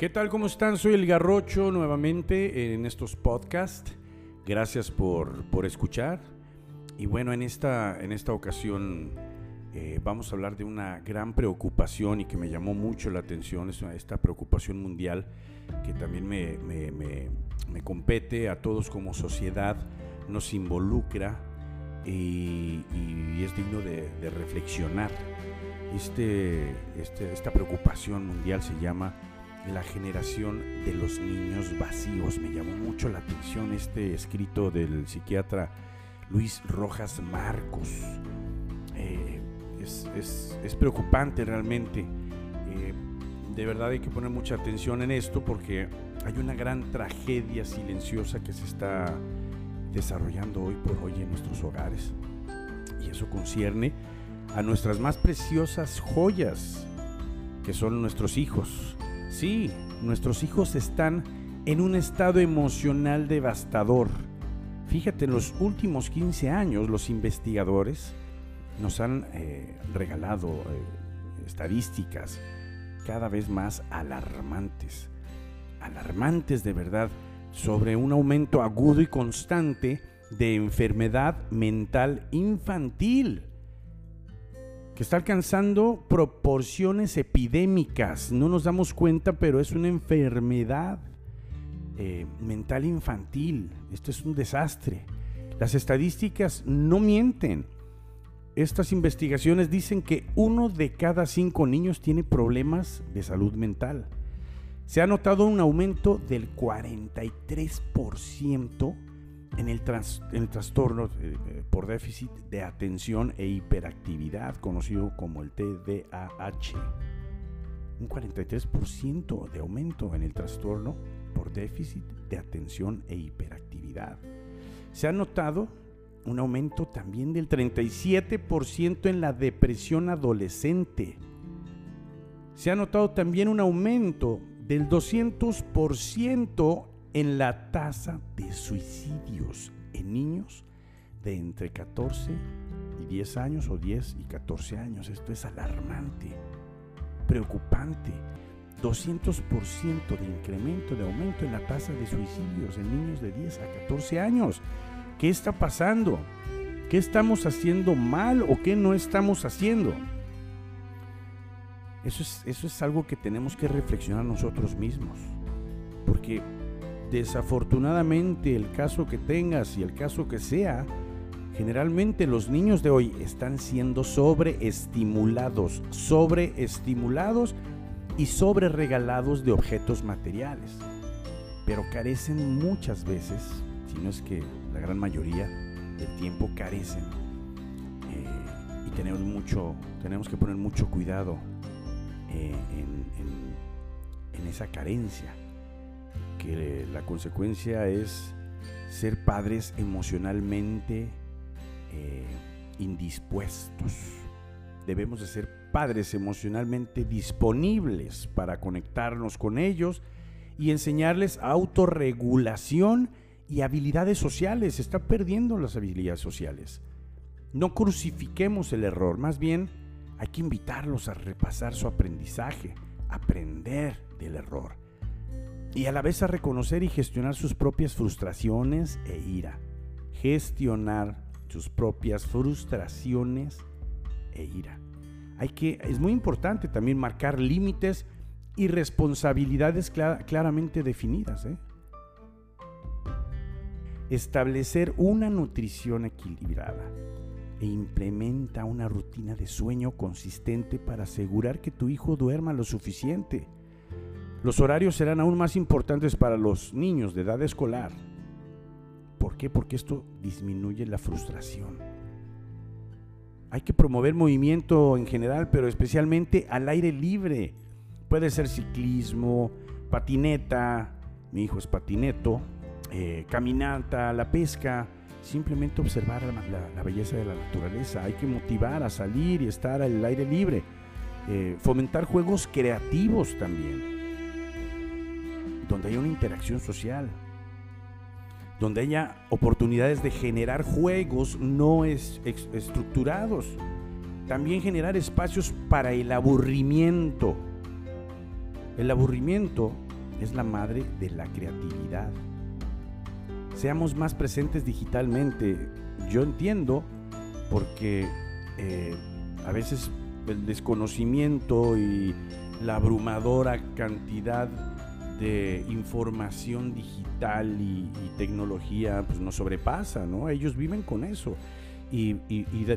¿Qué tal? ¿Cómo están? Soy el Garrocho nuevamente en estos podcasts. Gracias por, por escuchar. Y bueno, en esta, en esta ocasión eh, vamos a hablar de una gran preocupación y que me llamó mucho la atención, es esta preocupación mundial que también me, me, me, compete a todos como sociedad, nos involucra y, y es digno de, de reflexionar. Este, este, esta preocupación mundial se llama la generación de los niños vacíos. Me llamó mucho la atención este escrito del psiquiatra Luis Rojas Marcos. Eh, es, preocupante realmente. Eh, de verdad hay que poner mucha atención en esto porque hay una gran tragedia silenciosa que se está desarrollando hoy por hoy en nuestros hogares. Y eso concierne a nuestras más preciosas joyas, que son nuestros hijos. Sí, nuestros hijos están en un estado emocional devastador. Fíjate, en los últimos 15 años los investigadores nos han eh, regalado eh, estadísticas cada vez más alarmantes, alarmantes de verdad, sobre un aumento agudo y constante de enfermedad mental infantil está alcanzando proporciones epidémicas. No nos damos cuenta, pero es una enfermedad eh, mental infantil. Esto es un desastre. Las estadísticas no mienten. Estas investigaciones dicen que uno de cada cinco niños tiene problemas de salud mental. Se ha notado un aumento del 43% en el, trastorno eh, eh, por déficit de atención e hiperactividad, conocido como el TDAH. Un 43% de aumento en el trastorno por déficit de atención e hiperactividad. Se ha notado un aumento también del 37% en la depresión adolescente. Se ha notado también un aumento del 200% en la tasa de suicidios en niños de entre 14 y 10 años o 10 y 14 años. Esto es alarmante, preocupante. 200% de incremento, de aumento en la tasa de suicidios en niños de 10 a 14 años. ¿Qué está pasando? ¿Qué estamos haciendo mal o qué no estamos haciendo? Eso es, eso es algo que tenemos que reflexionar nosotros mismos. Porque desafortunadamente el caso que tengas y el caso que sea, generalmente los niños de hoy están siendo sobreestimulados, sobreestimulados y sobreregalados de objetos materiales. Pero carecen muchas veces, si no es que la gran mayoría del tiempo carecen. Eh, y tenemos, mucho, tenemos que poner mucho cuidado eh, en esa carencia que la consecuencia es ser padres emocionalmente eh, indispuestos. Debemos de ser padres emocionalmente disponibles para conectarnos con ellos y enseñarles autorregulación y habilidades sociales. Se está perdiendo las habilidades sociales. No crucifiquemos el error, más bien hay que invitarlos a repasar su aprendizaje, aprender del error y a la vez a reconocer y gestionar sus propias frustraciones e ira. Gestionar sus propias frustraciones e ira. Hay que, es muy importante también marcar límites y responsabilidades claramente definidas. ¿eh? Establecer una nutrición equilibrada e implementa una rutina de sueño consistente para asegurar que tu hijo duerma lo suficiente los horarios serán aún más importantes para los niños de edad escolar. ¿Por qué? Porque esto disminuye la frustración. Hay que promover movimiento en general, pero especialmente al aire libre. Puede ser ciclismo, patineta, mi hijo es patineto, eh, caminata, la pesca, simplemente observar la, belleza de la naturaleza. Hay que motivar a salir y estar al aire libre. Eh, fomentar juegos creativos también donde haya una interacción social, donde haya oportunidades de generar juegos no estructurados, también generar espacios para el aburrimiento. El aburrimiento es la madre de la creatividad. Seamos más presentes digitalmente. Yo entiendo porque eh, a veces el desconocimiento y la abrumadora cantidad de información digital y, tecnología pues nos sobrepasa, ¿no? Ellos viven con eso y,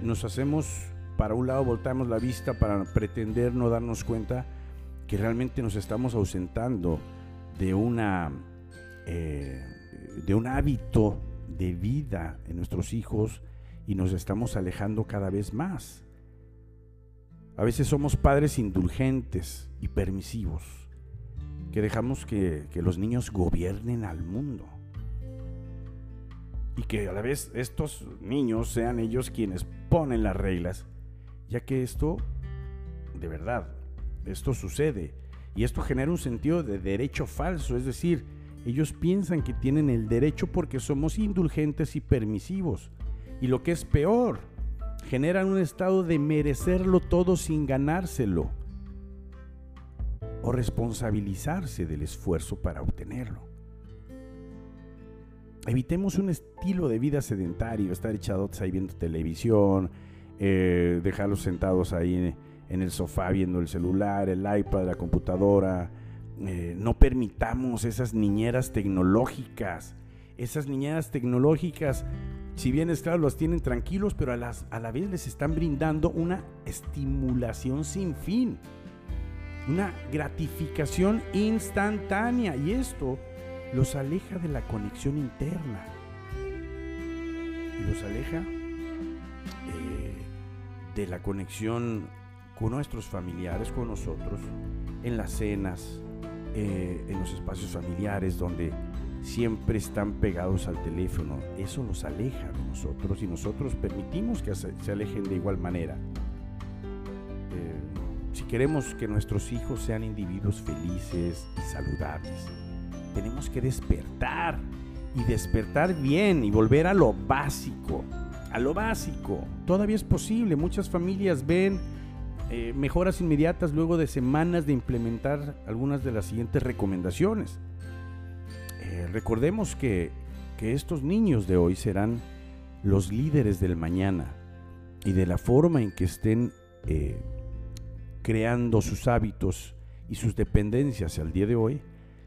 nos hacemos, para un lado voltamos la vista para pretender no darnos cuenta que realmente nos estamos ausentando de una eh, de un hábito de vida en nuestros hijos y nos estamos alejando cada vez más. A veces somos padres indulgentes y permisivos, que dejamos que, los niños gobiernen al mundo. Y que a la vez estos niños sean ellos quienes ponen las reglas, ya que esto, de verdad, esto sucede. Y esto genera un sentido de derecho falso, es decir, ellos piensan que tienen el derecho porque somos indulgentes y permisivos. Y lo que es peor, generan un estado de merecerlo todo sin ganárselo o responsabilizarse del esfuerzo para obtenerlo. Evitemos un estilo de vida sedentario, estar echados ahí viendo televisión, eh, dejarlos sentados ahí en el sofá viendo el celular, el iPad, la computadora. Eh, no permitamos esas niñeras tecnológicas. Esas niñeras tecnológicas si bien es claro, los tienen tranquilos, pero a, las, a la vez les están brindando una estimulación sin fin, una gratificación instantánea. Y esto los aleja de la conexión interna. Y los aleja eh, de la conexión con nuestros familiares, con nosotros, en las cenas, eh, en los espacios familiares donde siempre están pegados al teléfono. Eso los aleja de nosotros y nosotros permitimos que se, alejen de igual manera. Si queremos que nuestros hijos sean individuos felices y saludables, tenemos que despertar y despertar bien y volver a lo básico. A lo básico. Todavía es posible. Muchas familias ven eh, mejoras inmediatas luego de semanas de implementar algunas de las siguientes recomendaciones. Eh, recordemos que, estos niños de hoy serán los líderes del mañana y de la forma en que estén eh, creando sus hábitos y sus dependencias al día de hoy,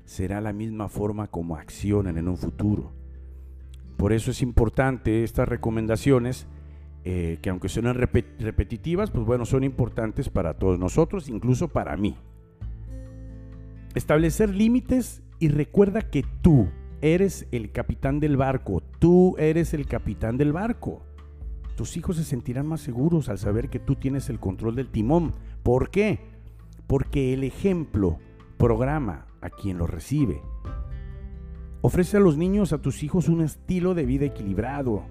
será la misma forma como accionan en un futuro. Por eso es importante estas recomendaciones, eh, que aunque suenan repetitivas, pues bueno, son importantes para todos nosotros, incluso para mí. Establecer límites y recuerda que tú eres el capitán del barco, tú eres el capitán del barco. Tus hijos se sentirán más seguros al saber que tú tienes el control del timón. ¿Por qué? Porque el ejemplo programa a quien lo recibe. Ofrece a los niños, a tus hijos, un estilo de vida equilibrado,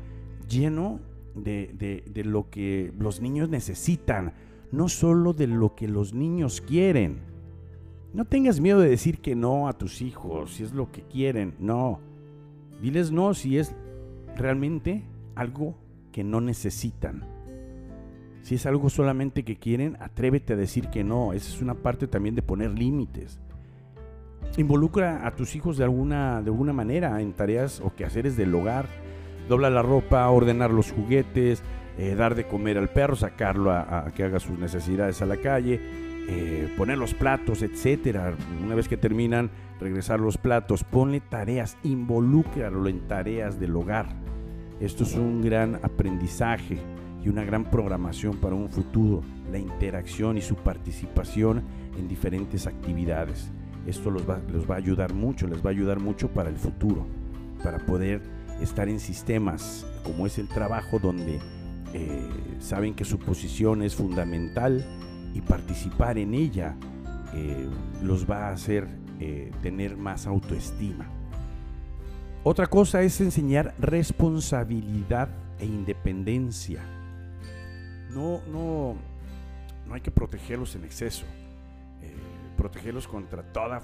lleno de, de lo que los niños necesitan, no solo de lo que los niños quieren. No tengas miedo de decir que no a tus hijos, si es lo que quieren, no. Diles no si es realmente algo que no necesitan. Si es algo solamente que quieren, atrévete a decir que no. Esa es una parte también de poner límites. Involucra a tus hijos de alguna, de alguna manera en tareas o quehaceres del hogar. Dobla la ropa, ordenar los juguetes, eh, dar de comer al perro, sacarlo a que haga sus necesidades a la calle, eh, poner los platos, etcétera. Una vez que terminan, regresar los platos, ponle tareas, involúcralo en tareas del hogar. Esto es un gran aprendizaje y una gran programación para un futuro, la interacción y su participación en diferentes actividades. Esto los va, los va a ayudar mucho, les va a ayudar mucho para el futuro, para poder estar en sistemas como es el trabajo donde eh, saben que su posición es fundamental y participar en ella eh, los va a hacer eh, tener más autoestima. Otra cosa es enseñar responsabilidad e independencia. No, no, no hay que protegerlos en exceso. Eh, protegerlos contra toda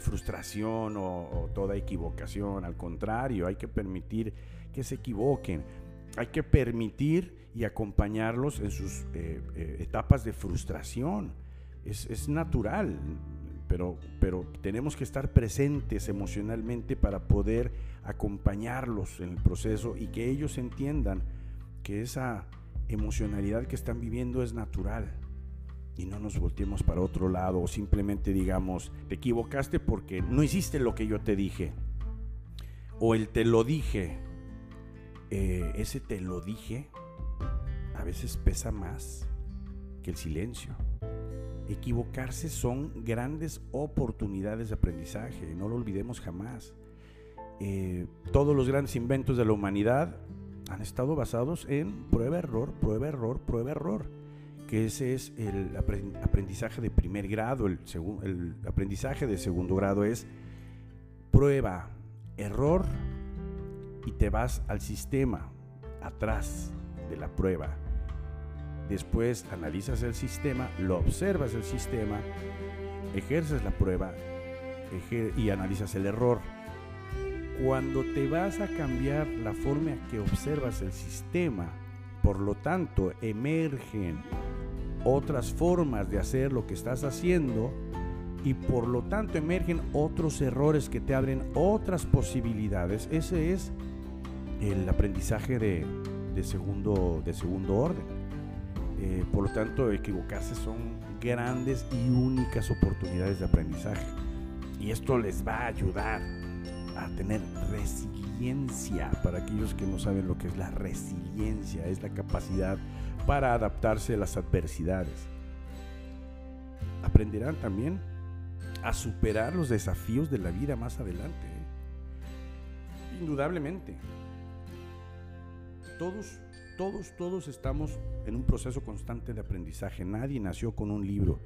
frustración o, toda equivocación. Al contrario, hay que permitir que se equivoquen. Hay que permitir y acompañarlos en sus eh, eh, etapas de frustración. Es, natural. pero, pero tenemos que estar presentes emocionalmente para poder acompañarlos en el proceso y que ellos entiendan que esa emocionalidad que están viviendo es natural y no nos volteemos para otro lado o simplemente digamos, te equivocaste porque no hiciste lo que yo te dije. O el te lo dije. Eh, ese te lo dije a veces pesa más que el silencio. Equivocarse son grandes oportunidades de aprendizaje, no lo olvidemos jamás. Eh, todos los grandes inventos de la humanidad han estado basados en prueba, error, prueba, error, prueba, error que ese es el aprendizaje de primer grado, el, el aprendizaje de segundo grado es prueba, error y te vas al sistema, atrás de la prueba. Después analizas el sistema, lo observas el sistema, ejerces la prueba y analizas el error. Cuando te vas a cambiar la forma en que observas el sistema, por lo tanto, emergen otras formas de hacer lo que estás haciendo y por lo tanto emergen otros errores que te abren otras posibilidades. Ese es el aprendizaje de, segundo, de segundo orden. Eh, por lo tanto, equivocarse son grandes y únicas oportunidades de aprendizaje. Y esto les va a ayudar a tener resiliencia. Para aquellos que no saben lo que es la resiliencia, es la capacidad para adaptarse a las adversidades. Aprenderán también a superar los desafíos de la vida más adelante. ¿eh? Indudablemente. Todos, todos, todos estamos en un proceso constante de aprendizaje. Nadie nació con un libro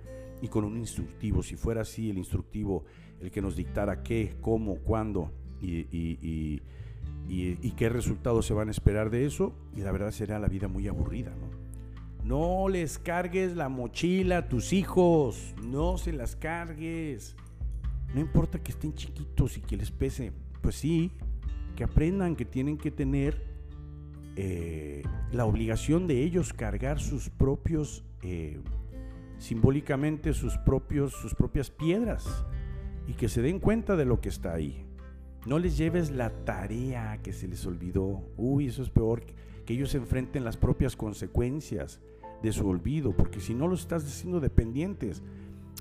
y con un instructivo. Si fuera así el instructivo el que nos dictara qué, cómo, cuándo y, qué resultados se van a esperar de eso, y la verdad sería la vida muy aburrida, ¿no? No les cargues la mochila a tus hijos, no se las cargues. No importa que estén chiquitos y que les pese, pues sí, que aprendan que tienen que tener eh, la obligación de ellos cargar sus propios, eh, simbólicamente sus, propios, sus propias piedras y que se den cuenta de lo que está ahí. No les lleves la tarea que se les olvidó. Uy, eso es peor, que ellos enfrenten las propias consecuencias de su olvido, porque si no los estás haciendo dependientes,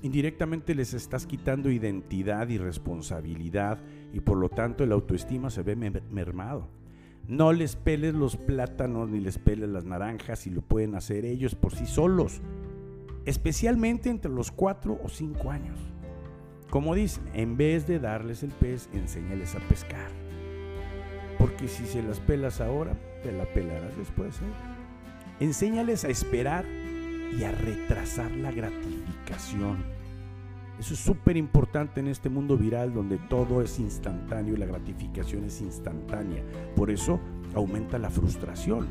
indirectamente les estás quitando identidad y responsabilidad y por lo tanto el autoestima se ve mermado. No les peles los plátanos ni les peles las naranjas y lo pueden hacer ellos por sí solos, especialmente entre los 4 o 5 años. Como dicen, en vez de darles el pez, enséñales a pescar. Porque si se las pelas ahora, te la pelarás después. ¿eh? Enséñales a esperar y a retrasar la gratificación. Eso es súper importante en este mundo viral donde todo es instantáneo y la gratificación es instantánea. Por eso aumenta la frustración.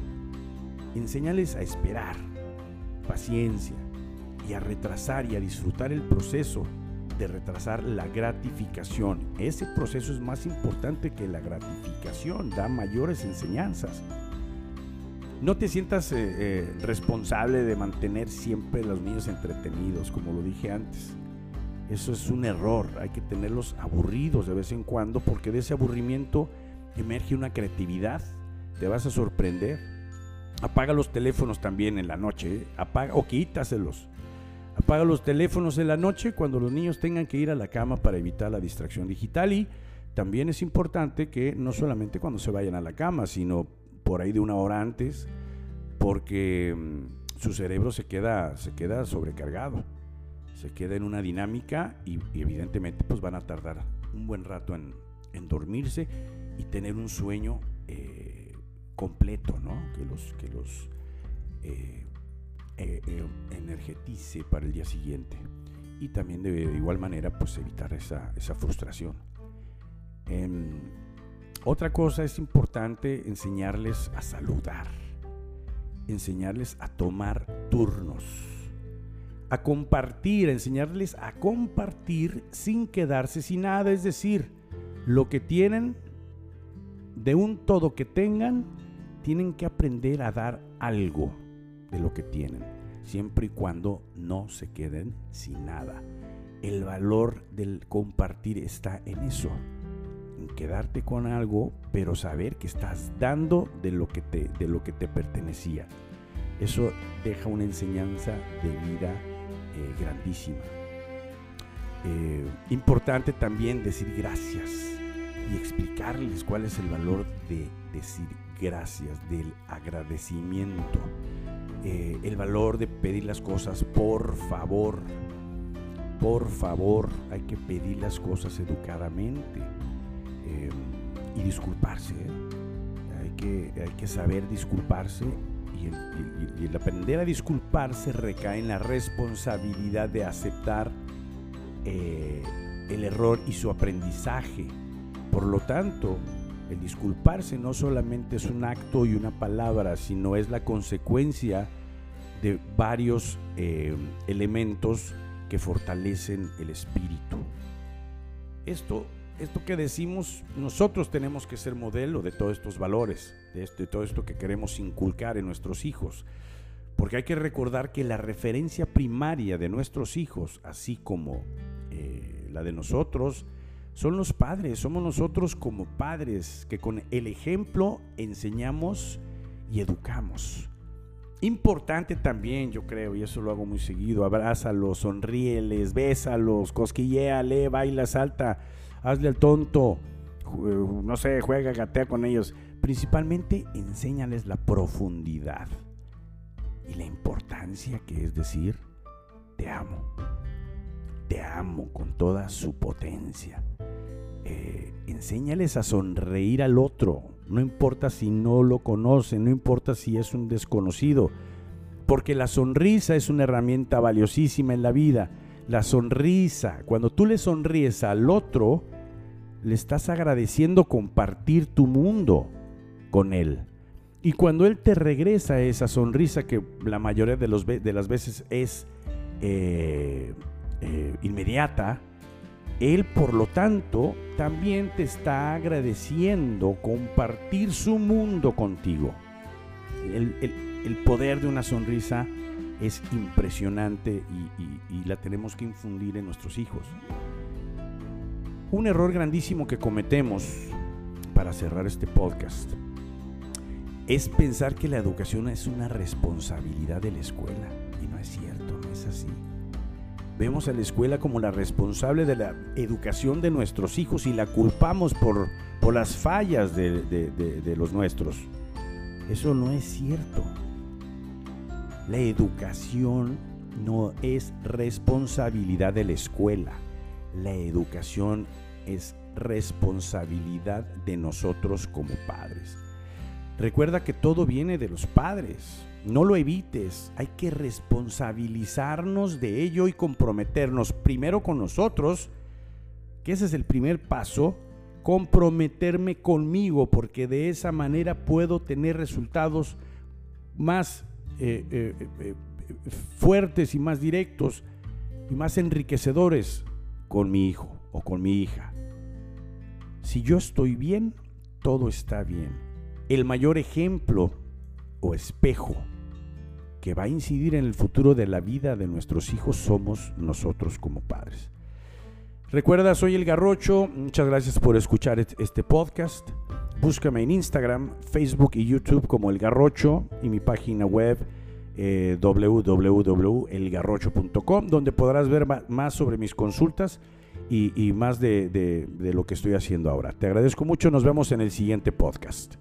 Enséñales a esperar, paciencia y a retrasar y a disfrutar el proceso de retrasar la gratificación. Ese proceso es más importante que la gratificación, da mayores enseñanzas. No te sientas eh, eh, responsable de mantener siempre a los niños entretenidos, como lo dije antes. Eso es un error. Hay que tenerlos aburridos de vez en cuando porque de ese aburrimiento emerge una creatividad. Te vas a sorprender. Apaga los teléfonos también en la noche. ¿eh? Apaga o quítaselos. Apaga los teléfonos en la noche cuando los niños tengan que ir a la cama para evitar la distracción digital. Y también es importante que no solamente cuando se vayan a la cama, sino por ahí de una hora antes, porque mm, su cerebro se queda, se queda sobrecargado, se queda en una dinámica y, evidentemente pues van a tardar un buen rato en, dormirse y tener un sueño eh, completo, ¿no? Que los, que los eh, eh, energetice para el día siguiente. Y también de, igual manera pues evitar esa, esa frustración. Em, otra cosa es importante enseñarles a saludar, enseñarles a tomar turnos, a compartir, enseñarles a compartir sin quedarse sin nada, es decir, lo que tienen, de un todo que tengan, tienen que aprender a dar algo de lo que tienen, siempre y cuando no se queden sin nada. el valor del compartir está en eso, en quedarte con algo, pero saber que estás dando de lo que te, de lo que te pertenecía. Eso deja una enseñanza de vida eh, grandísima. Eh, importante también decir gracias y explicarles cuál es el valor de decir gracias, del agradecimiento, eh, el valor de pedir las cosas por favor por favor, hay que pedir las cosas educadamente eh, y disculparse. ¿eh? Hay, que, hay que saber disculparse y el, aprender a disculparse recae en la responsabilidad de aceptar el error y su aprendizaje. Por lo tanto, el disculparse no solamente es un acto y una palabra, sino es la consecuencia de varios elementos que fortalecen el espíritu. Esto, esto que decimos, nosotros tenemos que ser modelo de todos estos valores, de, todo esto que queremos inculcar en nuestros hijos. Porque hay que recordar que la referencia primaria de nuestros hijos, así como eh, la de nosotros, son los padres, somos nosotros como padres que con el ejemplo enseñamos y educamos. Importante también, yo creo, y eso lo hago muy seguido, abrázalos, sonríeles, bésalos, cosquilleale, baila, salta, hazle al tonto, no sé, juega, gatea con ellos. Principalmente enséñales la profundidad y la importancia que es decir, te amo, te amo con toda su potencia. Eh, enséñales a sonreír al otro, no importa si no lo conocen, no importa si es un desconocido, porque la sonrisa es una herramienta valiosísima en la vida. La sonrisa, cuando tú le sonríes al otro, le estás agradeciendo compartir tu mundo con él. Y cuando él te regresa esa sonrisa que la mayoría de, los, las veces es eh, eh, inmediata, él, por lo tanto, también te está agradeciendo compartir su mundo contigo. El, poder de una sonrisa es impresionante y, y la tenemos que infundir en nuestros hijos. Un error grandísimo que cometemos para cerrar este podcast es pensar que la educación es una responsabilidad de la escuela. Y no es cierto, no es así. Vemos a la escuela como la responsable de la educación de nuestros hijos y la culpamos por, por las fallas de, de los nuestros. Eso no es cierto. La educación no es responsabilidad de la escuela. La educación es responsabilidad de nosotros como padres. Recuerda que todo viene de los padres. No lo evites, hay que responsabilizarnos de ello y comprometernos primero con nosotros, que ese es el primer paso, comprometerme conmigo, porque de esa manera puedo tener resultados más eh, eh, eh, fuertes y más directos y más enriquecedores con mi hijo o con mi hija. Si yo estoy bien, todo está bien. El mayor ejemplo o espejo que va a incidir en el futuro de la vida de nuestros hijos somos nosotros como padres. Recuerda, soy el Garrocho. Muchas gracias por escuchar este podcast. Búscame en Instagram, Facebook y YouTube como El Garrocho y mi página web eh, www.elgarrocho.com donde podrás ver más sobre mis consultas y, más de lo que estoy haciendo ahora. Te agradezco mucho. Nos vemos en el siguiente podcast.